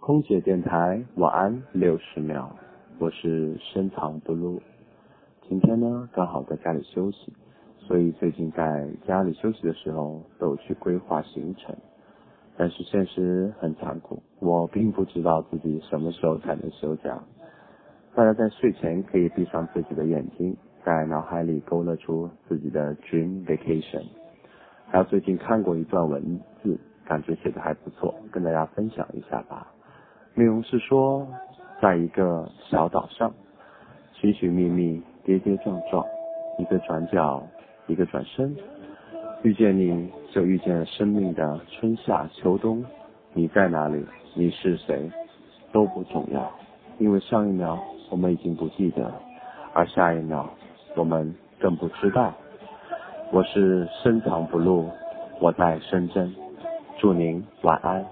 空姐电台晚安六十秒，我是深藏不露。今天呢，刚好在家里休息，所以最近在家里休息的时候都有去规划行程。但是现实很残酷，我并不知道自己什么时候才能休假。大家在睡前可以闭上自己的眼睛，在脑海里勾勒出自己的 dream vacation。还有最近看过一段文字，感觉写的还不错，跟大家分享一下吧。内容是说，在一个小岛上，寻寻觅觅，跌跌撞撞，一个转角，一个转身，遇见你就遇见了生命的春夏秋冬。你在哪里？你是谁？都不重要，因为上一秒我们已经不记得，而下一秒我们更不知道。我是深藏不露，我在深圳，祝您晚安。